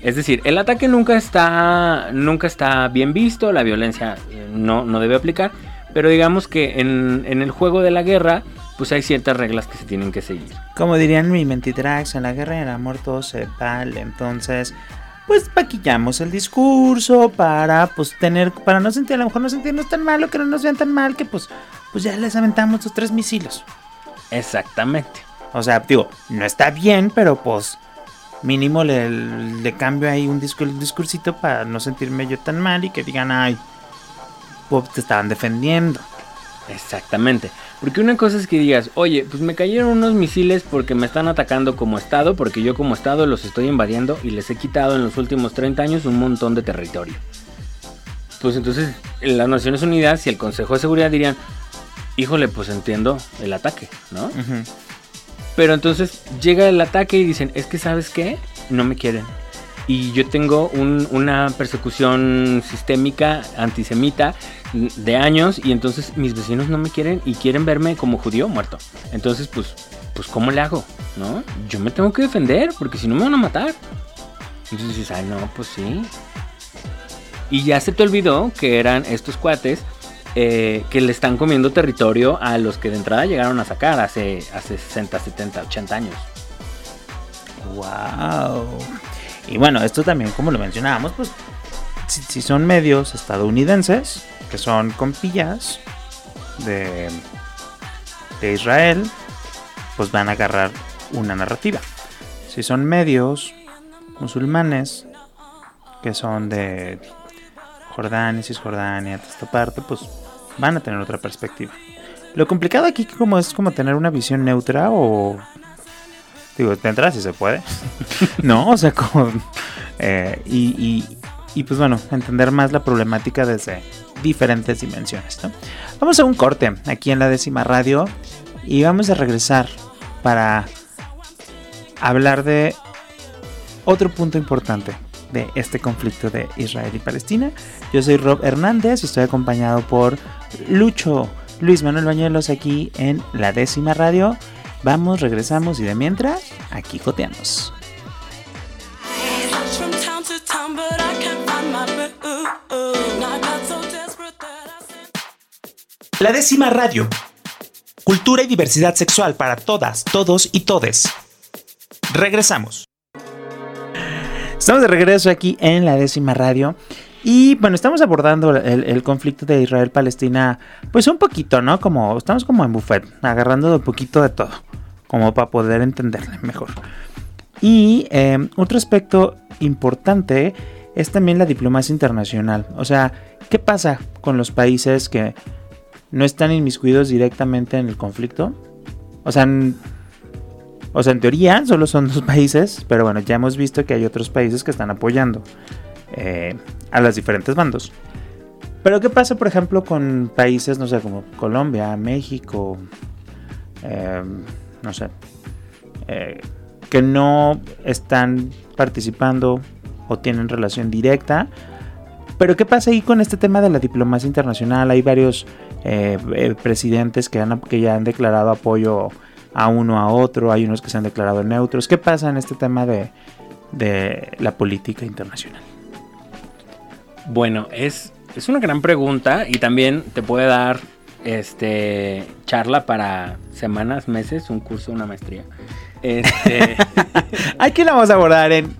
Es decir, el ataque nunca está, nunca está bien visto, la violencia eh, no, no debe aplicar, pero digamos que en, en, el juego de la guerra, pues hay ciertas reglas que se tienen que seguir. Como dirían mi Mentitrax, en la guerra y el amor todo se vale, entonces pues paquillamos el discurso para pues tener, para no sentir, a lo mejor no sentirnos tan malo, que no nos vean tan mal, que pues, pues ya les aventamos los tres misiles. Exactamente. O sea, digo, no está bien, pero pues mínimo le, le cambio ahí un, discur un discursito para no sentirme yo tan mal y que digan, ay, te estaban defendiendo. Exactamente. Porque una cosa es que digas, oye, pues me cayeron unos misiles porque me están atacando como Estado, porque yo como Estado los estoy invadiendo y les he quitado en los últimos 30 años un montón de territorio. Pues entonces las Naciones Unidas y el Consejo de Seguridad dirían, híjole, pues entiendo el ataque, ¿no? Uh -huh. Pero entonces llega el ataque y dicen, es que sabes qué, no me quieren. Y yo tengo un, una persecución sistémica antisemita de años y entonces mis vecinos no me quieren y quieren verme como judío muerto. Entonces, pues, pues ¿cómo le hago? ¿No? Yo me tengo que defender porque si no me van a matar. Entonces dices, ay, no, pues sí. Y ya se te olvidó que eran estos cuates eh, que le están comiendo territorio a los que de entrada llegaron a sacar hace, hace 60, 70, 80 años. ¡Wow! Y bueno, esto también, como lo mencionábamos, pues si, son medios estadounidenses, que son compillas de, de Israel, pues van a agarrar una narrativa. Si son medios musulmanes, que son de Jordania, Cisjordania, toda esta parte, pues van a tener otra perspectiva. Lo complicado aquí como es como tener una visión neutra o digo, entrada si se puede. no, o sea, como eh, y, y, y, pues bueno, entender más la problemática desde diferentes dimensiones. ¿no? Vamos a un corte aquí en la décima radio y vamos a regresar para hablar de otro punto importante de este conflicto de Israel y Palestina. Yo soy Rob Hernández y estoy acompañado por Lucho, Luis Manuel Bañuelos aquí en la décima radio. Vamos, regresamos y de mientras, aquí joteamos. La décima radio. Cultura y diversidad sexual para todas, todos y todes. Regresamos. Estamos de regreso aquí en la décima radio. Y bueno, estamos abordando el, el conflicto de Israel-Palestina, pues un poquito, ¿no? Como estamos como en buffet, agarrando un poquito de todo, como para poder entenderle mejor. Y eh, otro aspecto importante es también la diplomacia internacional. O sea, ¿qué pasa con los países que no están inmiscuidos directamente en el conflicto? O sea, en, o sea, en teoría solo son dos países, pero bueno, ya hemos visto que hay otros países que están apoyando eh, a los diferentes bandos. Pero ¿qué pasa, por ejemplo, con países, no sé, como Colombia, México, eh, no sé, eh, que no están participando o tienen relación directa? Pero ¿qué pasa ahí con este tema de la diplomacia internacional? Hay varios eh, eh, presidentes que, ya han declarado apoyo a uno a otro, hay unos que se han declarado neutros. ¿Qué pasa en este tema de la política internacional? Bueno, es, es una gran pregunta y también te puede dar este charla para semanas, meses, un curso, una maestría. Este... Aquí la vamos a abordar en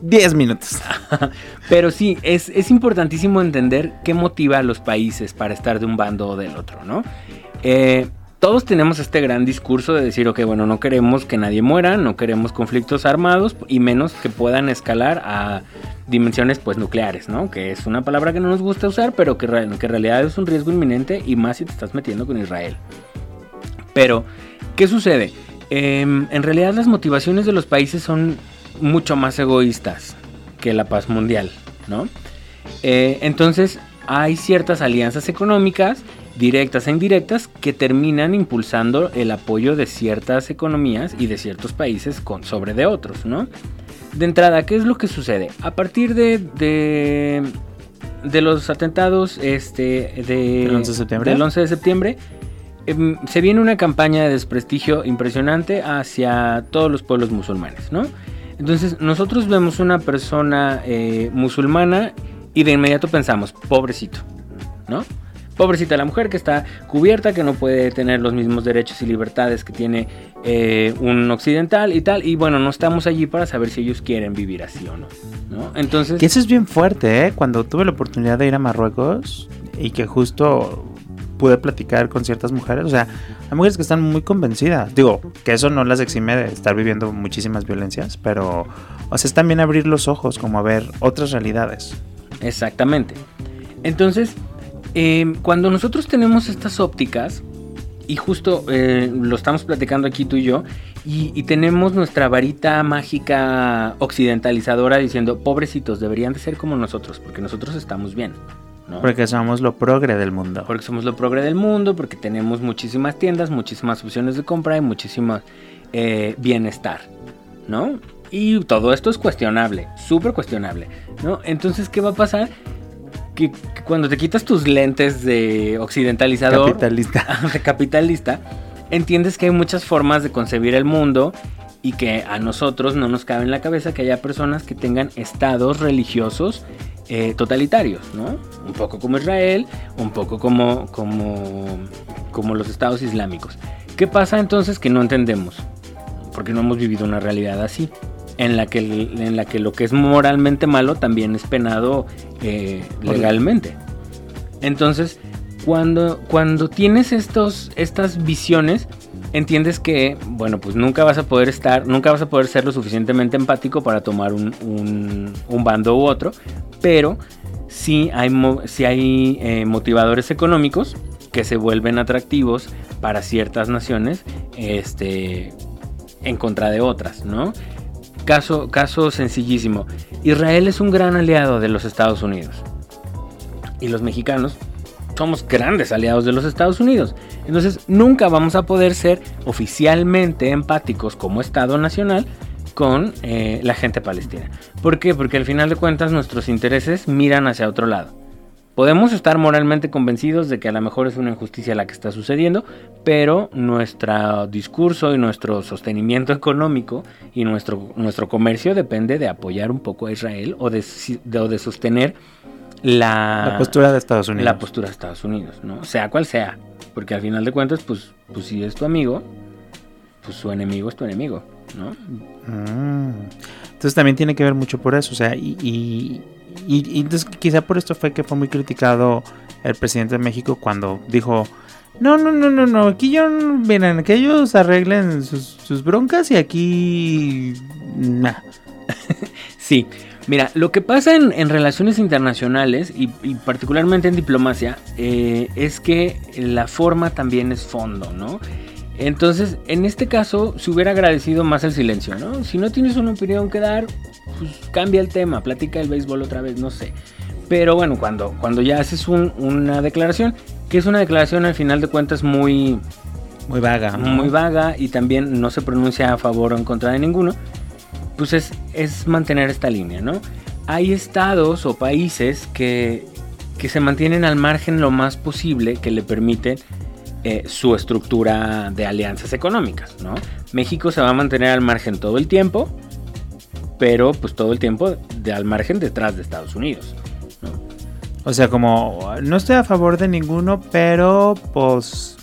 10 minutos. Pero sí, es, es, importantísimo entender qué motiva a los países para estar de un bando o del otro, ¿no? Eh, todos tenemos este gran discurso de decir, ok, bueno, no queremos que nadie muera, no queremos conflictos armados y menos que puedan escalar a dimensiones pues nucleares, ¿no? Que es una palabra que no nos gusta usar, pero que, en realidad es un riesgo inminente y más si te estás metiendo con Israel. Pero, ¿qué sucede? Eh, en realidad las motivaciones de los países son mucho más egoístas que la paz mundial, ¿no? Eh, entonces hay ciertas alianzas económicas directas e indirectas que terminan impulsando el apoyo de ciertas economías y de ciertos países con, sobre de otros, ¿no? De entrada, ¿qué es lo que sucede? A partir de, de de los atentados este, de, ¿Del 11 de septiembre? del 11 de septiembre, em, se viene una campaña de desprestigio impresionante hacia todos los pueblos musulmanes, ¿no? Entonces nosotros vemos una persona eh, musulmana y de inmediato pensamos, pobrecito, ¿no? Pobrecita la mujer que está cubierta, que no puede tener los mismos derechos y libertades que tiene eh, un occidental y tal. Y bueno, no estamos allí para saber si ellos quieren vivir así o no. ¿no? Entonces... Que eso es bien fuerte, ¿eh? Cuando tuve la oportunidad de ir a Marruecos y que justo pude platicar con ciertas mujeres, o sea, hay mujeres que están muy convencidas. Digo, que eso no las exime de estar viviendo muchísimas violencias, pero, o sea, es también abrir los ojos, como a ver otras realidades. Exactamente. Entonces, eh, cuando nosotros tenemos estas ópticas, y justo eh, lo estamos platicando aquí tú y yo, y, y, tenemos nuestra varita mágica occidentalizadora diciendo, pobrecitos, deberían de ser como nosotros, porque nosotros estamos bien. ¿no? Porque somos lo progre del mundo. Porque somos lo progre del mundo, porque tenemos muchísimas tiendas, muchísimas opciones de compra y muchísimo eh, bienestar, ¿no? Y todo esto es cuestionable, súper cuestionable, ¿no? Entonces, ¿qué va a pasar? Que, que, cuando te quitas tus lentes de occidentalizador, capitalista, de capitalista, entiendes que hay muchas formas de concebir el mundo y que a nosotros no nos cabe en la cabeza que haya personas que tengan estados religiosos eh, totalitarios, ¿no? Un poco como Israel, un poco como, como, como los estados islámicos. ¿Qué pasa entonces que no entendemos? Porque no hemos vivido una realidad así en la que, en la que lo que es moralmente malo también es penado eh, legalmente. Entonces, cuando, cuando tienes estos, estas visiones, entiendes que, bueno, pues nunca vas a poder estar, nunca vas a poder ser lo suficientemente empático para tomar un, un, un bando u otro, pero sí hay, sí hay eh, motivadores económicos que se vuelven atractivos para ciertas naciones este, en contra de otras, ¿no? Caso, caso sencillísimo. Israel es un gran aliado de los Estados Unidos. Y los mexicanos somos grandes aliados de los Estados Unidos. Entonces nunca vamos a poder ser oficialmente empáticos como Estado Nacional con eh, la gente palestina. ¿Por qué? Porque al final de cuentas nuestros intereses miran hacia otro lado. Podemos estar moralmente convencidos de que a lo mejor es una injusticia la que está sucediendo, pero nuestro discurso y nuestro sostenimiento económico y nuestro, nuestro comercio depende de apoyar un poco a Israel o de, de, o de sostener la, la, postura de Estados Unidos. La postura de Estados Unidos, ¿no? Sea cual sea. Porque al final de cuentas, pues, pues si es tu amigo, pues su enemigo es tu enemigo, ¿no? Mm. Entonces también tiene que ver mucho por eso, o sea, y, y, y, entonces quizá por esto fue que fue muy criticado el presidente de México cuando dijo, no, no, no, no, no, aquí yo, miren, que ellos arreglen sus, broncas y aquí... Nah. sí, Mira, lo que pasa en, en relaciones internacionales y, y, particularmente en diplomacia eh, es que la forma también es fondo, ¿no? Entonces, en este caso, se hubiera agradecido más el silencio, ¿no? Si no tienes una opinión que dar, pues cambia el tema, platica el béisbol otra vez, no sé. Pero bueno, cuando, cuando ya haces un, una declaración, que es una declaración al final de cuentas muy... Muy vaga. ¿no? Muy vaga y también no se pronuncia a favor o en contra de ninguno pues es, es, mantener esta línea, ¿no? Hay estados o países que, que, se mantienen al margen lo más posible que le permiten eh, su estructura de alianzas económicas, ¿no? México se va a mantener al margen todo el tiempo, pero pues todo el tiempo de al margen detrás de Estados Unidos. ¿no? O sea, como no estoy a favor de ninguno, pero pues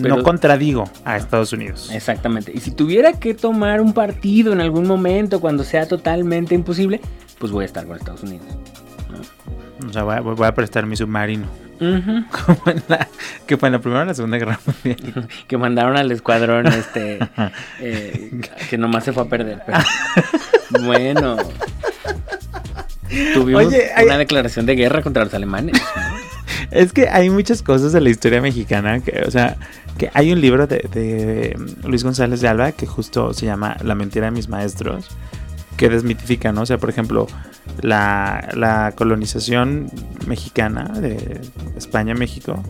pero, no contradigo a Estados Unidos. Exactamente. Y si tuviera que tomar un partido en algún momento cuando sea totalmente imposible, pues voy a estar con Estados Unidos. ¿no? O sea, voy a, voy a, prestar mi submarino. Uh -huh. Como en la, que fue en la Primera o la Segunda Guerra Mundial. que mandaron al escuadrón este eh, que nomás se fue a perder. Pero, bueno. Tuvimos Oye, hay... una declaración de guerra contra los alemanes. es que hay muchas cosas de la historia mexicana que, o sea, que hay un libro de, de, Luis González de Alba que justo se llama La mentira de mis maestros, que desmitifica, ¿no? O sea, por ejemplo, la, la colonización mexicana de España-México.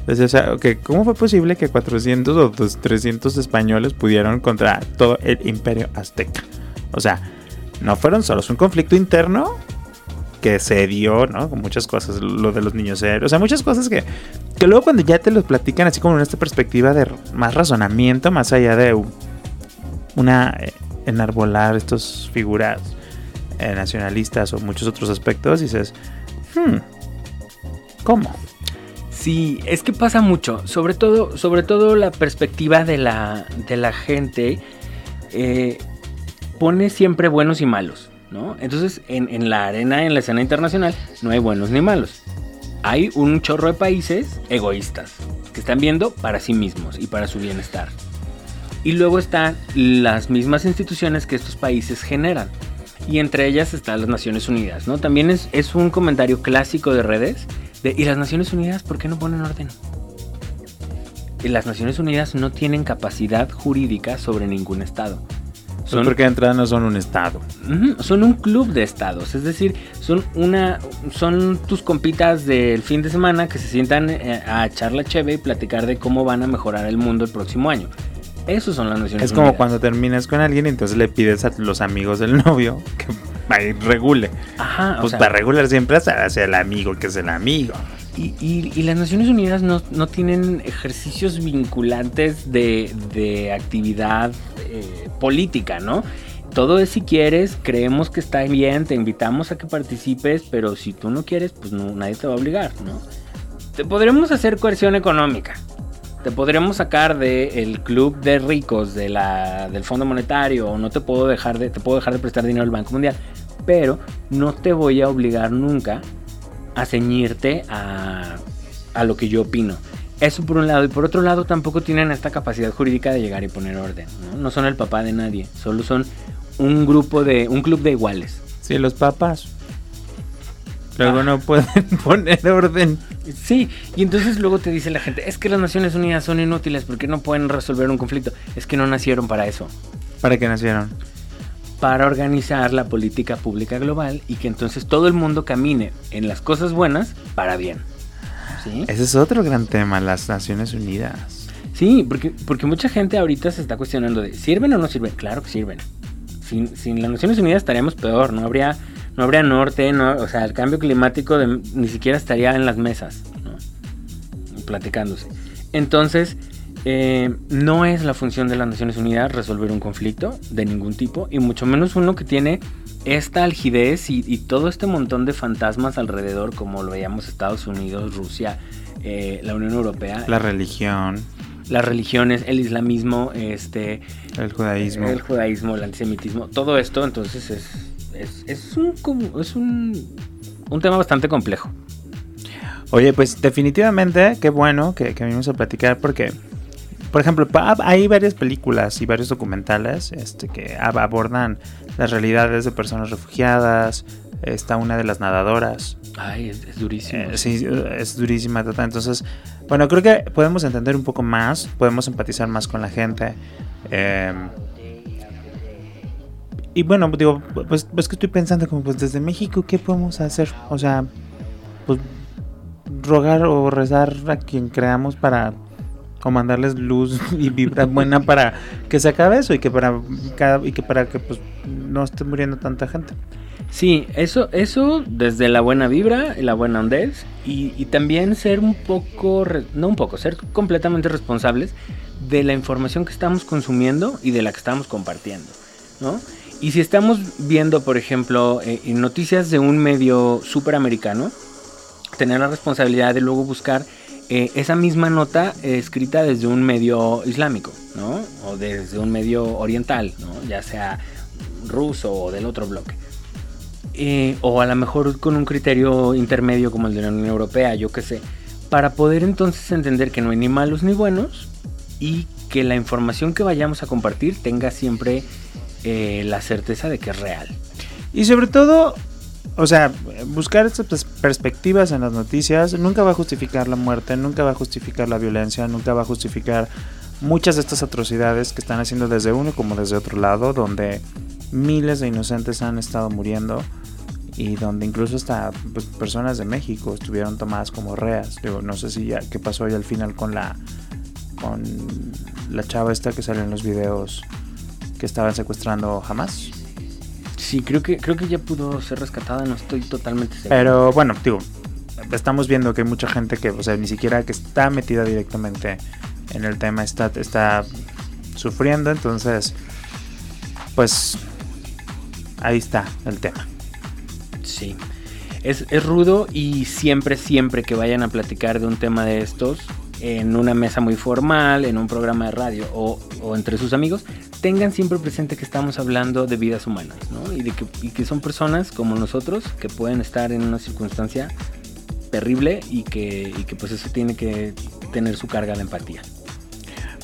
Entonces, o sea, ¿cómo fue posible que 400 o 300 españoles pudieron contra todo el imperio azteca? O sea, no fueron solos, un conflicto interno que se dio, ¿no? Con muchas cosas, lo de los niños héroes, o sea, muchas cosas que, que luego cuando ya te los platican así como en esta perspectiva de más razonamiento, más allá de una eh, enarbolar estas figuras eh, nacionalistas o muchos otros aspectos, dices, hmm, ¿cómo? Sí, es que pasa mucho, sobre todo, sobre todo la perspectiva de la, de la gente eh, pone siempre buenos y malos. Entonces, en, la arena, en la escena internacional, no hay buenos ni malos. Hay un chorro de países egoístas que están viendo para sí mismos y para su bienestar. Y luego están las mismas instituciones que estos países generan. Y entre ellas están las Naciones Unidas, ¿no? También es, es un comentario clásico de redes de, ¿y las Naciones Unidas por qué no ponen orden? Y las Naciones Unidas no tienen capacidad jurídica sobre ningún estado. Son, porque de entrada no son un estado. son un club de estados, es decir, son una son tus compitas del fin de semana que se sientan eh, a echar la cheve y platicar de cómo van a mejorar el mundo el próximo año. Esos son las Naciones Es como cuando terminas con alguien y entonces le pides a los amigos del novio que regule. Ajá. Pues para regular siempre hacia el amigo que es el amigo. Y, las Naciones Unidas no, tienen ejercicios vinculantes de, actividad eh, política, ¿no? Todo es si quieres, creemos que está bien, te invitamos a que participes, pero si tú no quieres, pues no, nadie te va a obligar, ¿no? Te podremos hacer coerción económica, te podremos sacar del club de ricos de la, del Fondo Monetario, o no te puedo dejar de, te puedo dejar de prestar dinero al Banco Mundial, pero no te voy a obligar nunca a ceñirte a, a lo que yo opino. Eso por un lado. Y por otro lado, tampoco tienen esta capacidad jurídica de llegar y poner orden. ¿no? son el papá de nadie. Solo son un grupo de. un club de iguales. Sí, los papás. Luego ah. no pueden poner orden. Sí, y entonces luego te dice la gente, es que las Naciones Unidas son inútiles porque no pueden resolver un conflicto. Es que no nacieron para eso. ¿Para qué nacieron? para organizar la política pública global y que entonces todo el mundo camine en las cosas buenas para bien. Ese es otro gran tema, las Naciones Unidas. Sí, porque, porque mucha gente ahorita se está cuestionando de, ¿sirven o no sirven? Claro que sirven. Sin, sin las Naciones Unidas estaríamos peor, no habría, no habría norte, no, o sea, el cambio climático ni siquiera estaría en las mesas, ¿no? platicándose. Entonces, eh, no es la función de las Naciones Unidas resolver un conflicto de ningún tipo, y mucho menos uno que tiene esta algidez y, todo este montón de fantasmas alrededor, como lo veíamos Estados Unidos, Rusia, eh, la Unión Europea. La religión. Las religiones, el islamismo, este, el judaísmo. El judaísmo, el antisemitismo, todo esto, entonces es, es, un, es un, un tema bastante complejo. Oye, pues definitivamente, qué bueno que, que venimos a platicar porque por ejemplo, hay varias películas y varios documentales este, que abordan las realidades de personas refugiadas. Está una de las nadadoras. Ay, es, durísima. Eh, sí, es durísima. Entonces, bueno, creo que podemos entender un poco más, podemos empatizar más con la gente. Em, y bueno, digo, pues, pues que estoy pensando como pues desde México, ¿qué podemos hacer? O sea, pues rogar o rezar a quien creamos para o mandarles luz y vibra buena para que se acabe eso y que para y que para que pues no esté muriendo tanta gente. Sí, eso, eso desde la buena vibra y la buena ondez y, y también ser un poco, no un poco, ser completamente responsables de la información que estamos consumiendo y de la que estamos compartiendo, ¿no? Y si estamos viendo, por ejemplo, eh, noticias de un medio superamericano, tener la responsabilidad de luego buscar eh, esa misma nota escrita desde un medio islámico, ¿no? O desde un medio oriental, ¿no? Ya sea ruso o del otro bloque. Eh, o a lo mejor con un criterio intermedio como el de la Unión Europea, yo qué sé. Para poder entonces entender que no hay ni malos ni buenos y que la información que vayamos a compartir tenga siempre eh, la certeza de que es real. Y sobre todo o sea, buscar estas perspectivas en las noticias nunca va a justificar la muerte, nunca va a justificar la violencia, nunca va a justificar muchas de estas atrocidades que están haciendo desde uno como desde otro lado, donde miles de inocentes han estado muriendo y donde incluso hasta pues, personas de México estuvieron tomadas como reas. No sé si ya qué pasó ahí al final con la con la chava esta que sale en los videos que estaban secuestrando jamás. Sí, creo que, creo que ya pudo ser rescatada, no estoy totalmente seguro. Pero bueno, digo, estamos viendo que hay mucha gente que, o sea, ni siquiera que está metida directamente en el tema está, está sufriendo, entonces, pues ahí está el tema. Sí. Es, es, rudo y siempre, siempre que vayan a platicar de un tema de estos, en una mesa muy formal, en un programa de radio o, o entre sus amigos, tengan siempre presente que estamos hablando de vidas humanas, ¿no? Y de que, y que son personas como nosotros que pueden estar en una circunstancia terrible y que, y que pues eso tiene que tener su carga de empatía.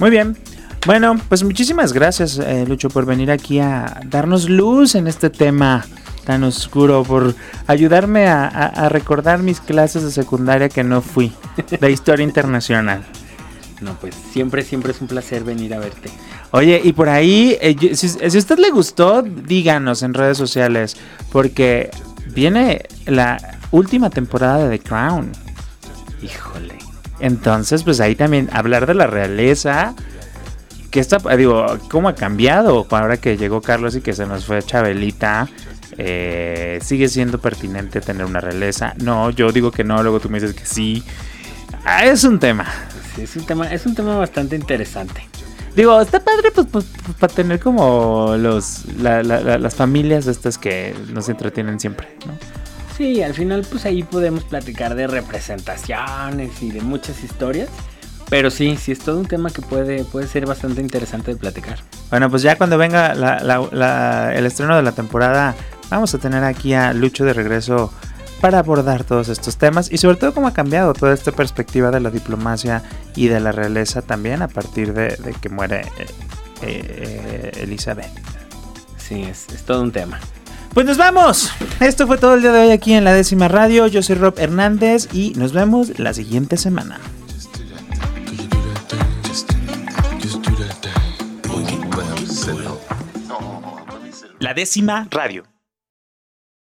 Muy bien. Bueno, pues muchísimas gracias, eh, Lucho, por venir aquí a darnos luz en este tema tan oscuro, por ayudarme a, a, a recordar mis clases de secundaria que no fui, de historia internacional. No, pues siempre, siempre es un placer venir a verte. Oye, y por ahí, eh, si, a usted le gustó, díganos en redes sociales, porque viene la última temporada de The Crown. Híjole. Entonces, pues ahí también hablar de la realeza. Que está, digo, cómo ha cambiado ahora que llegó Carlos y que se nos fue Chabelita. Eh, sigue siendo pertinente tener una realeza. No, yo digo que no, luego tú me dices que sí. Ah, es un tema. Sí, es un tema, es un tema bastante interesante. Digo, está padre pues, pues, pues para tener como los la, la, la, las familias estas que nos entretienen siempre, ¿no? Sí, al final pues ahí podemos platicar de representaciones y de muchas historias. Pero sí, sí es todo un tema que puede, puede ser bastante interesante de platicar. Bueno, pues ya cuando venga el estreno de la temporada, vamos a tener aquí a Lucho de regreso para abordar todos estos temas y sobre todo cómo ha cambiado toda esta perspectiva de la diplomacia y de la realeza también a partir de, de que muere eh, eh, Elizabeth. Sí, es, es todo un tema. Pues nos vamos. Esto fue todo el día de hoy aquí en la décima radio. Yo soy Rob Hernández y nos vemos la siguiente semana. La décima radio.